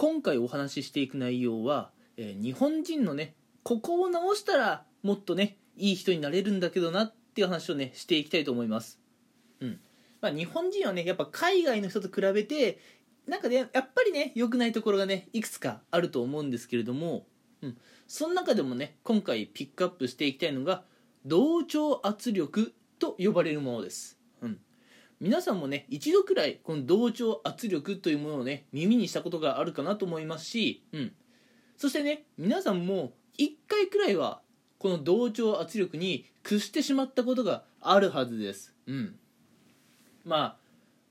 今回お話ししていく内容は、えー日本人のねここを直したらもっとねいい人になれるんだけどなっていう話をねしていきたいと思います。うん。まあ日本人はねやっぱ海外の人と比べてなんかねやっぱりね良くないところがねいくつかあると思うんですけれどもうん。その中でもね今回ピックアップしていきたいのが同調圧力と呼ばれるものです、皆さんもね一度くらいこの同調圧力というものをね耳にしたことがあるかなと思いますし、うん、そしてね皆さんも1回くらいはこの同調圧力に屈してしまったことがあるはずです、うん、まあ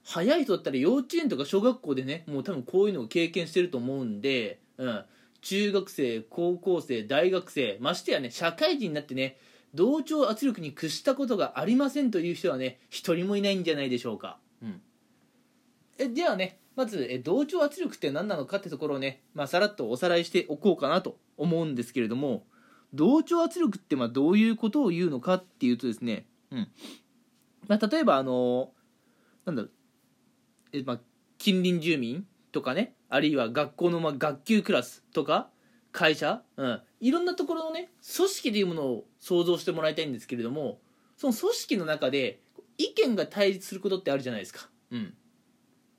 早い人だったら幼稚園とか小学校でねもう多分こういうのを経験してると思うんで、うん、中学生高校生大学生ましてやね社会人になってね同調圧力に屈したことがありませんという人はね一人もいないんじゃないでしょうか、うん、えではねまずえ同調圧力って何なのかってところをね、まあ、さらっとおさらいしておこうかなと思うんですけれども同調圧力ってまあどういうことを言うのかっていうとですね、うん。まあ、例えばあのなんだろうえ、まあ、近隣住民とかねあるいは学校のまあ学級クラスとか会社、うん、いろんなところのね組織というものを想像してもらいたいんですけれどもその組織の中で意見が対立することってあるじゃないですか、うん。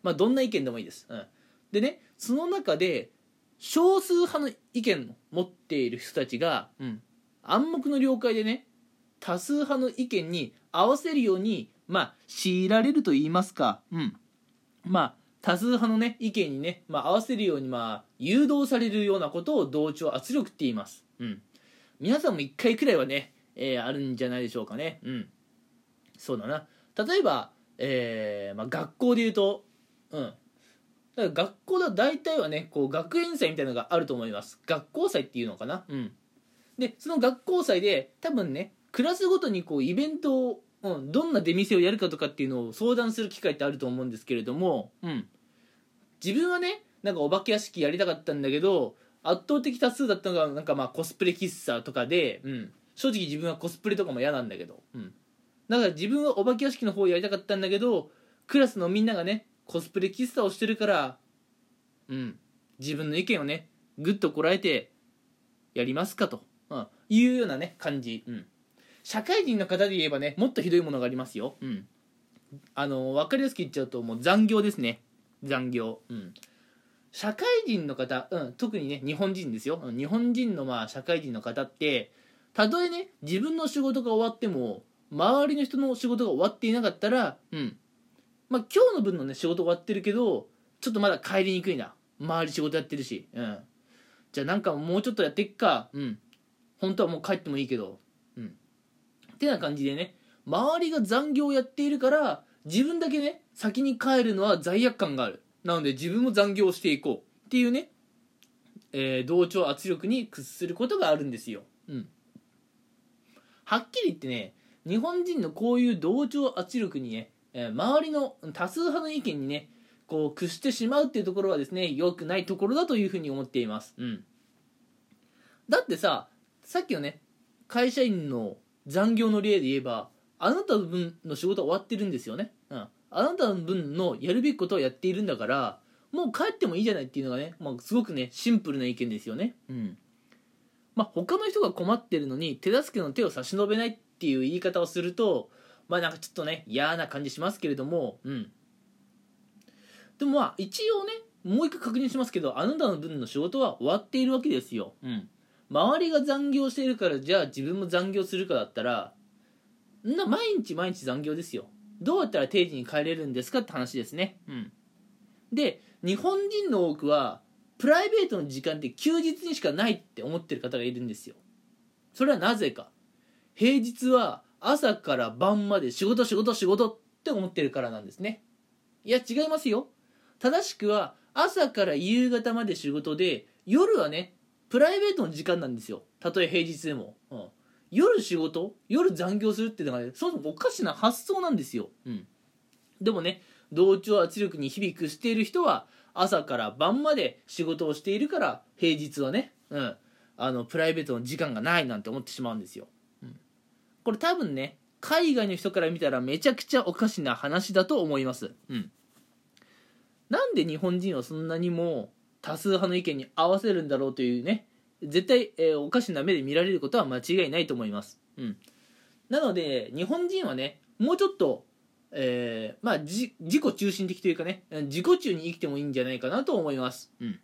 まあ、どんな意見でもいいです、うん、でねその中で少数派の意見を持っている人たちが、うん、暗黙の了解でね多数派の意見に合わせるようにまあ強いられると言いますか、うん、まあ多数派のね意見にね、まあ、合わせるようにまあ誘導されるようなことを同調圧力って言います、うん、皆さんも1回くらいはね、えーあるんじゃないでしょうかね。うん。そうだな。例えば、えーまあ、学校で言うとうん。だから学校では大体はねこう学園祭みたいなのがあると思います。学校祭っていうのかな。うん。でその学校祭で多分ねクラスごとにこうイベントを、うん、どんな出店をやるかとかっていうのを相談する機会ってあると思うんですけれども、うん、自分はねなんかお化け屋敷やりたかったんだけど圧倒的多数だったのがなんかまあコスプレ喫茶とかで、うん、正直自分はコスプレとかも嫌なんだけど、うん、だから自分はお化け屋敷の方をやりたかったんだけどクラスのみんながねコスプレ喫茶をしてるから、うん、自分の意見をねぐっとこらえてやりますかと、うん、いうようなね感じ、うん、社会人の方で言えばねもっとひどいものがありますよ、うん、あの分かりやすく言っちゃうともう残業ですね。残業、うん、社会人の方、うん、特にね日本人ですよ。うん日本人のまあ社会人の方ってたとえね自分の仕事が終わっても周りの人の仕事が終わっていなかったらうん。まあ今日の分のね仕事終わってるけどちょっとまだ帰りにくいな。周り仕事やってるし。うん。じゃあなんかもうちょっとやってっか。うん。本当はもう帰ってもいいけど。うん。ってな感じでね周りが残業をやっているから自分だけね先に帰るのは罪悪感がある。なので自分も残業していこう。っていうね、えー同調圧力に屈することがあるんですよ。うん。はっきり言ってね日本人のこういう同調圧力にね、えー周りの多数派の意見にねこう屈してしまうっていうところはですね良くないところだというふうに思っています。うん。だってささっきのね会社員の残業の例で言えばあなたの分の仕事は終わってるんですよね、あなたの分のやるべきことをやっているんだからもう帰ってもいいじゃないっていうのがね、まあ、すごくねシンプルな意見ですよね。うん。まあ他の人が困ってるのに手助けの手を差し伸べないっていう言い方をするとまあなんかちょっとね嫌な感じしますけれどもうん。でもまあ一応ねもう一回確認しますけどあなたの分の仕事は終わっているわけですよ。うん。周りが残業しているからじゃあ自分も残業するかだったらな毎日毎日残業ですよ。どうやったら定時に帰れるんですかって話ですね。うん。で日本人の多くはプライベートの時間って休日にしかないって思ってる方がいるんですよ。それはなぜか。平日は朝から晩まで仕事仕事仕事って思ってるからなんですね。いや違いますよ。正しくは朝から夕方まで仕事で夜はねプライベートの時間なんですよ。たとえ平日でも、うん、夜仕事？夜残業するっていうのがねそもそもおかしな発想なんですよ、うん、でもね同調圧力に日々屈している人は朝から晩まで仕事をしているから平日はね、うん、あのプライベートの時間がないなんて思ってしまうんですよ、うん、これ多分ね海外の人から見たらめちゃくちゃおかしな話だと思います、うん、なんで日本人はそんなにも多数派の意見に合わせるんだろうというね絶対、えー、おかしな目で見られることは間違いないと思います、うん、なので日本人はねもうちょっと、えー、まあ自己中心的というかね自己中に生きてもいいんじゃないかなと思います、うん、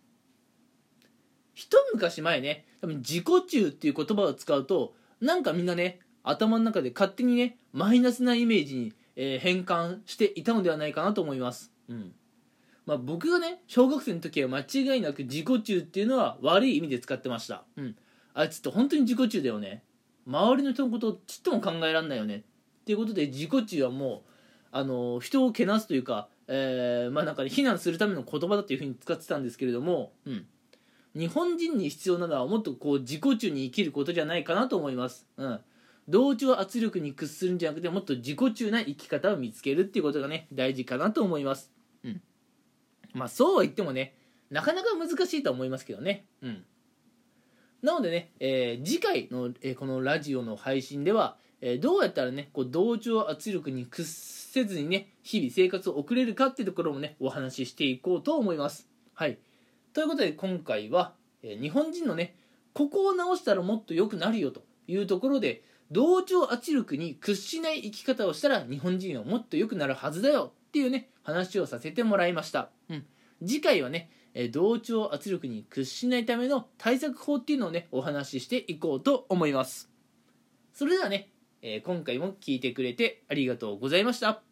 一昔前ね多分自己中っていう言葉を使うとなんかみんなね頭の中で勝手にねマイナスなイメージに、えー、変換していたのではないかなと思います、うん。まあ、僕がね小学生の時は間違いなく自己中っていうのは悪い意味で使ってました、うん、あいつって本当に自己中だよね。周りの人のことをちっとも考えられないよね。っていうことで自己中はもうあの人をけなすというか、えー、まあなんか、ね、非難するための言葉だというふうに使ってたんですけれども、うん、日本人に必要なのはもっとこう自己中に生きることじゃないかなと思います、うん、同調圧力に屈するんじゃなくてもっと自己中な生き方を見つけるっていうことがね大事かなと思います。まあそうは言ってもねなかなか難しいとは思いますけどね。うん。なのでね、えー、次回の、えー、このラジオの配信では、えー、どうやったらねこう同調圧力に屈せずにね日々生活を送れるかっていうところもねお話ししていこうと思います。はい。ということで今回は、え日本人のねここを直したらもっと良くなるよというところで同調圧力に屈しない生き方をしたら日本人はもっと良くなるはずだよっていうね話をさせてもらいました、うん、次回はね同調圧力に屈しないための対策法っていうのをねお話ししていこうと思います。それではね今回も聞いてくれてありがとうございました。